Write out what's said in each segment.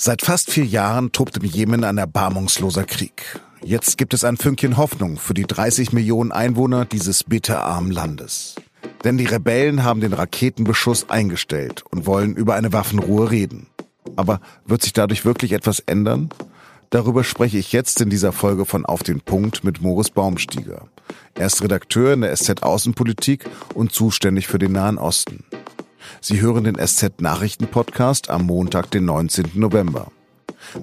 Seit fast vier Jahren tobt im Jemen ein erbarmungsloser Krieg. Jetzt gibt es ein Fünkchen Hoffnung für die 30 Millionen Einwohner dieses bitterarmen Landes. Denn die Rebellen haben den Raketenbeschuss eingestellt und wollen über eine Waffenruhe reden. Aber wird sich dadurch wirklich etwas ändern? Darüber spreche ich jetzt in dieser Folge von Auf den Punkt mit Moritz Baumstieger. Er ist Redakteur in der SZ Außenpolitik und zuständig für den Nahen Osten. Sie hören den SZ Nachrichten Podcast am Montag, den 19. November.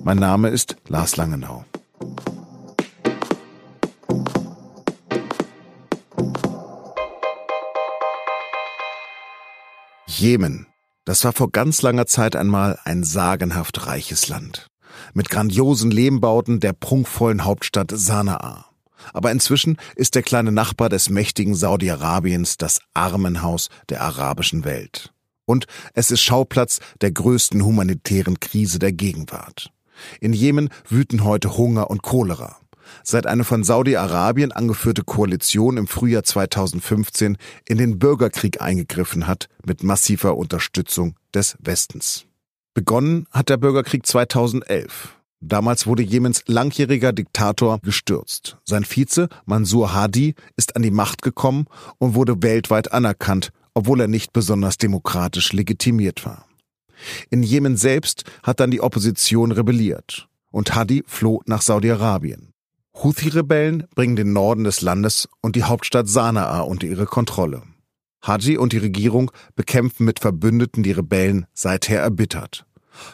Mein Name ist Lars Langenau. Jemen. Das war vor ganz langer Zeit einmal ein sagenhaft reiches Land. Mit grandiosen Lehmbauten der prunkvollen Hauptstadt Sanaa. Aber inzwischen ist der kleine Nachbar des mächtigen Saudi-Arabiens das Armenhaus der arabischen Welt. Und es ist Schauplatz der größten humanitären Krise der Gegenwart. In Jemen wüten heute Hunger und Cholera. Seit eine von Saudi-Arabien angeführte Koalition im Frühjahr 2015 in den Bürgerkrieg eingegriffen hat mit massiver Unterstützung des Westens. Begonnen hat der Bürgerkrieg 2011. Damals wurde Jemens langjähriger Diktator gestürzt. Sein Vize Mansur Hadi ist an die Macht gekommen und wurde weltweit anerkannt obwohl er nicht besonders demokratisch legitimiert war. In Jemen selbst hat dann die Opposition rebelliert und Hadi floh nach Saudi-Arabien. Houthi-Rebellen bringen den Norden des Landes und die Hauptstadt Sanaa unter ihre Kontrolle. Hadi und die Regierung bekämpfen mit Verbündeten die Rebellen seither erbittert.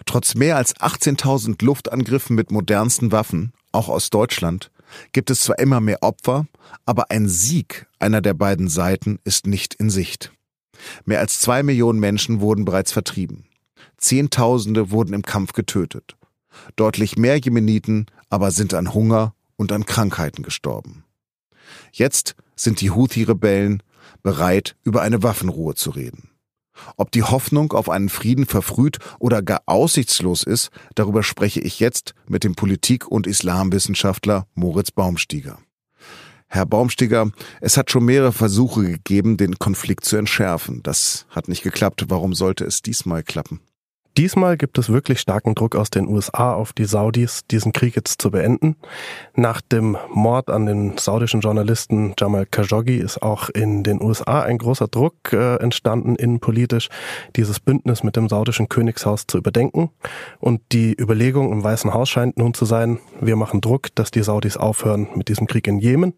Trotz mehr als 18.000 Luftangriffen mit modernsten Waffen, auch aus Deutschland, gibt es zwar immer mehr Opfer, aber ein Sieg einer der beiden Seiten ist nicht in Sicht. Mehr als zwei Millionen Menschen wurden bereits vertrieben. Zehntausende wurden im Kampf getötet. Deutlich mehr Jemeniten aber sind an Hunger und an Krankheiten gestorben. Jetzt sind die Houthi-Rebellen bereit, über eine Waffenruhe zu reden. Ob die Hoffnung auf einen Frieden verfrüht oder gar aussichtslos ist, darüber spreche ich jetzt mit dem Politik- und Islamwissenschaftler Moritz Baumstieger. Herr Baumstiger, es hat schon mehrere Versuche gegeben, den Konflikt zu entschärfen. Das hat nicht geklappt. Warum sollte es diesmal klappen? Diesmal gibt es wirklich starken Druck aus den USA auf die Saudis, diesen Krieg jetzt zu beenden. Nach dem Mord an den saudischen Journalisten Jamal Khashoggi ist auch in den USA ein großer Druck äh, entstanden, innenpolitisch dieses Bündnis mit dem saudischen Königshaus zu überdenken. Und die Überlegung im Weißen Haus scheint nun zu sein, wir machen Druck, dass die Saudis aufhören mit diesem Krieg in Jemen.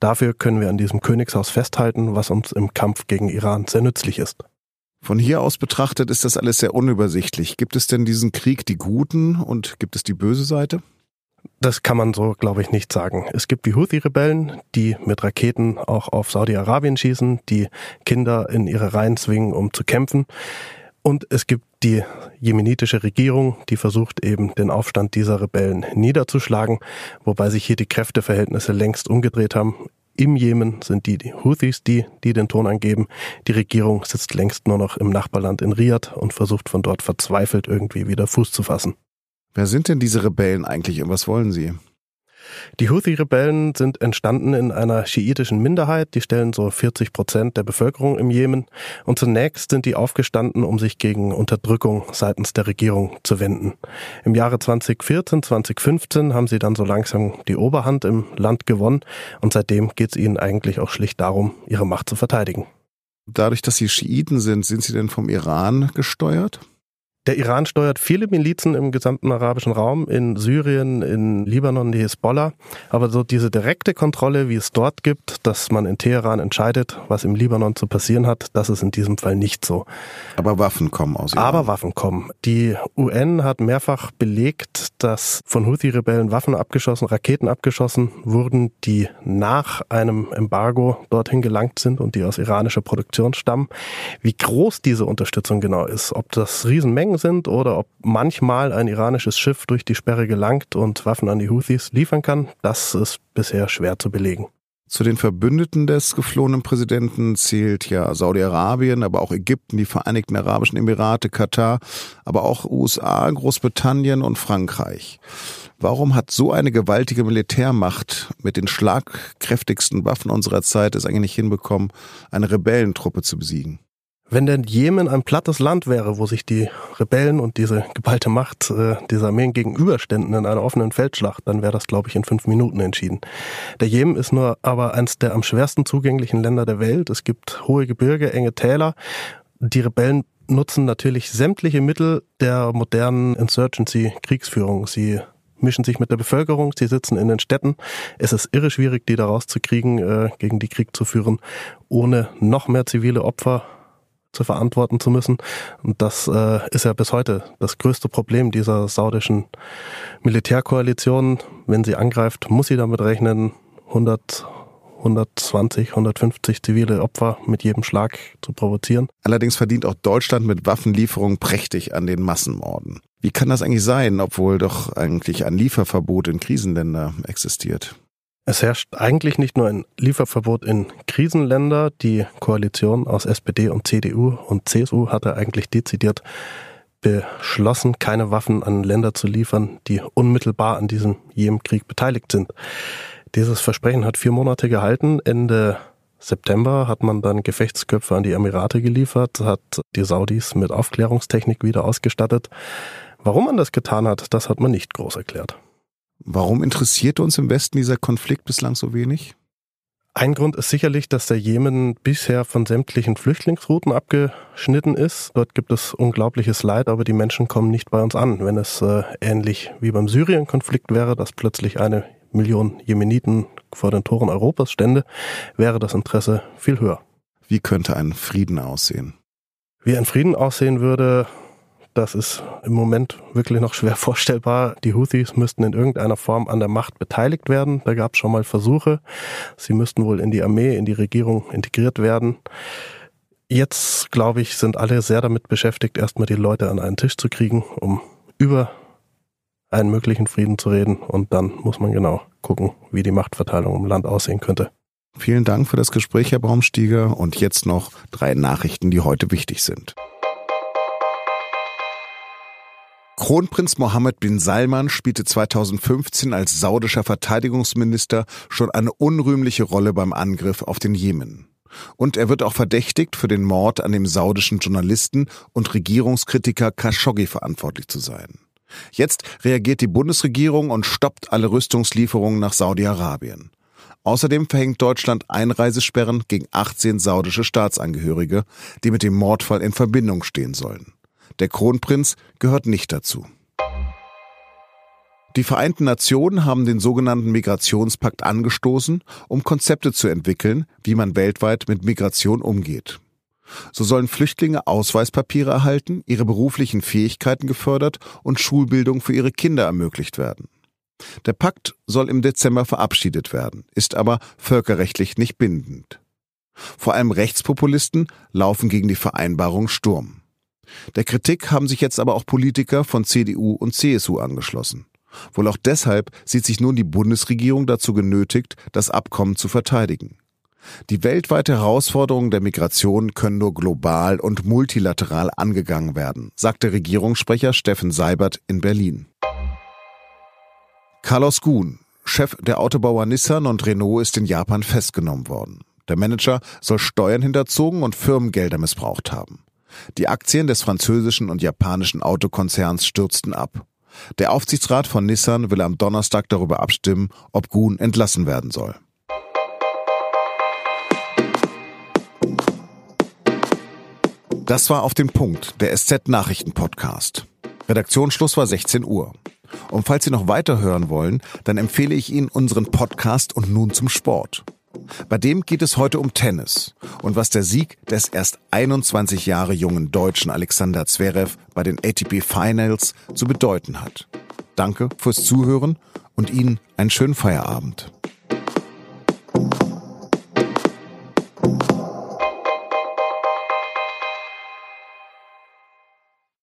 Dafür können wir an diesem Königshaus festhalten, was uns im Kampf gegen Iran sehr nützlich ist. Von hier aus betrachtet ist das alles sehr unübersichtlich. Gibt es denn diesen Krieg die Guten und gibt es die böse Seite? Das kann man so, glaube ich, nicht sagen. Es gibt die Houthi-Rebellen, die mit Raketen auch auf Saudi-Arabien schießen, die Kinder in ihre Reihen zwingen, um zu kämpfen. Und es gibt die jemenitische Regierung, die versucht eben den Aufstand dieser Rebellen niederzuschlagen, wobei sich hier die Kräfteverhältnisse längst umgedreht haben. Im Jemen sind die, Houthis, die, die den Ton angeben. Die Regierung sitzt längst nur noch im Nachbarland in Riyadh und versucht von dort verzweifelt irgendwie wieder Fuß zu fassen. Wer sind denn diese Rebellen eigentlich und was wollen sie? Die Houthi-Rebellen sind entstanden in einer schiitischen Minderheit, die stellen so 40 Prozent der Bevölkerung im Jemen. Und zunächst sind die aufgestanden, um sich gegen Unterdrückung seitens der Regierung zu wenden. Im Jahre 2014, 2015 haben sie dann so langsam die Oberhand im Land gewonnen und seitdem geht es ihnen eigentlich auch schlicht darum, ihre Macht zu verteidigen. Dadurch, dass sie Schiiten sind, sind sie denn vom Iran gesteuert? Der Iran steuert viele Milizen im gesamten arabischen Raum, in Syrien, in Libanon, die Hisbollah. Aber so diese direkte Kontrolle, wie es dort gibt, dass man in Teheran entscheidet, was im Libanon zu passieren hat, das ist in diesem Fall nicht so. Aber Waffen kommen aus Iran. Aber Waffen kommen. Die UN hat mehrfach belegt, dass von Houthi-Rebellen Waffen abgeschossen, Raketen abgeschossen wurden, die nach einem Embargo dorthin gelangt sind und die aus iranischer Produktion stammen. Wie groß diese Unterstützung genau ist, ob das Riesenmengen sind oder ob manchmal ein iranisches Schiff durch die Sperre gelangt und Waffen an die Houthis liefern kann, das ist bisher schwer zu belegen. Zu den Verbündeten des geflohenen Präsidenten zählt ja Saudi-Arabien, aber auch Ägypten, die Vereinigten Arabischen Emirate, Katar, aber auch USA, Großbritannien und Frankreich. Warum hat so eine gewaltige Militärmacht mit den schlagkräftigsten Waffen unserer Zeit es eigentlich hinbekommen, eine Rebellentruppe zu besiegen? Wenn denn Jemen ein plattes Land wäre, wo sich die Rebellen und diese geballte Macht äh, dieser Armeen gegenüberständen in einer offenen Feldschlacht, dann wäre das, glaube ich, in fünf Minuten entschieden. Der Jemen ist nur aber eines der am schwersten zugänglichen Länder der Welt. Es gibt hohe Gebirge, enge Täler. Die Rebellen nutzen natürlich sämtliche Mittel der modernen Insurgency-Kriegsführung. Sie mischen sich mit der Bevölkerung, sie sitzen in den Städten. Es ist irre schwierig, die da rauszukriegen, äh, gegen die Krieg zu führen, ohne noch mehr zivile Opfer zu verantworten zu müssen. Und das äh, ist ja bis heute das größte Problem dieser saudischen Militärkoalition. Wenn sie angreift, muss sie damit rechnen, 100, 120, 150 zivile Opfer mit jedem Schlag zu provozieren. Allerdings verdient auch Deutschland mit Waffenlieferungen prächtig an den Massenmorden. Wie kann das eigentlich sein, obwohl doch eigentlich ein Lieferverbot in Krisenländer existiert? Es herrscht eigentlich nicht nur ein Lieferverbot in Krisenländer. Die Koalition aus SPD und CDU und CSU hatte eigentlich dezidiert beschlossen, keine Waffen an Länder zu liefern, die unmittelbar an diesem Jemenkrieg beteiligt sind. Dieses Versprechen hat vier Monate gehalten. Ende September hat man dann Gefechtsköpfe an die Emirate geliefert, hat die Saudis mit Aufklärungstechnik wieder ausgestattet. Warum man das getan hat, das hat man nicht groß erklärt. Warum interessiert uns im Westen dieser Konflikt bislang so wenig? Ein Grund ist sicherlich, dass der Jemen bisher von sämtlichen Flüchtlingsrouten abgeschnitten ist. Dort gibt es unglaubliches Leid, aber die Menschen kommen nicht bei uns an. Wenn es äh, ähnlich wie beim Syrien-Konflikt wäre, dass plötzlich eine Million Jemeniten vor den Toren Europas stände, wäre das Interesse viel höher. Wie könnte ein Frieden aussehen? Wie ein Frieden aussehen würde, das ist im Moment wirklich noch schwer vorstellbar. Die Houthis müssten in irgendeiner Form an der Macht beteiligt werden. Da gab es schon mal Versuche. Sie müssten wohl in die Armee, in die Regierung integriert werden. Jetzt, glaube ich, sind alle sehr damit beschäftigt, erstmal die Leute an einen Tisch zu kriegen, um über einen möglichen Frieden zu reden. Und dann muss man genau gucken, wie die Machtverteilung im Land aussehen könnte. Vielen Dank für das Gespräch, Herr Baumstieger. Und jetzt noch drei Nachrichten, die heute wichtig sind. Kronprinz Mohammed bin Salman spielte 2015 als saudischer Verteidigungsminister schon eine unrühmliche Rolle beim Angriff auf den Jemen. Und er wird auch verdächtigt, für den Mord an dem saudischen Journalisten und Regierungskritiker Khashoggi verantwortlich zu sein. Jetzt reagiert die Bundesregierung und stoppt alle Rüstungslieferungen nach Saudi-Arabien. Außerdem verhängt Deutschland Einreisesperren gegen 18 saudische Staatsangehörige, die mit dem Mordfall in Verbindung stehen sollen. Der Kronprinz gehört nicht dazu. Die Vereinten Nationen haben den sogenannten Migrationspakt angestoßen, um Konzepte zu entwickeln, wie man weltweit mit Migration umgeht. So sollen Flüchtlinge Ausweispapiere erhalten, ihre beruflichen Fähigkeiten gefördert und Schulbildung für ihre Kinder ermöglicht werden. Der Pakt soll im Dezember verabschiedet werden, ist aber völkerrechtlich nicht bindend. Vor allem Rechtspopulisten laufen gegen die Vereinbarung Sturm. Der Kritik haben sich jetzt aber auch Politiker von CDU und CSU angeschlossen. Wohl auch deshalb sieht sich nun die Bundesregierung dazu genötigt, das Abkommen zu verteidigen. Die weltweite Herausforderungen der Migration können nur global und multilateral angegangen werden, sagte Regierungssprecher Steffen Seibert in Berlin. Carlos Ghun, Chef der Autobauer Nissan und Renault, ist in Japan festgenommen worden. Der Manager soll Steuern hinterzogen und Firmengelder missbraucht haben. Die Aktien des französischen und japanischen Autokonzerns stürzten ab. Der Aufsichtsrat von Nissan will am Donnerstag darüber abstimmen, ob Gun entlassen werden soll. Das war auf den Punkt, der SZ Nachrichten Podcast. Redaktionsschluss war 16 Uhr. Und falls Sie noch weiter hören wollen, dann empfehle ich Ihnen unseren Podcast und nun zum Sport. Bei dem geht es heute um Tennis und was der Sieg des erst 21 Jahre jungen Deutschen Alexander Zverev bei den ATP Finals zu bedeuten hat. Danke fürs Zuhören und Ihnen einen schönen Feierabend.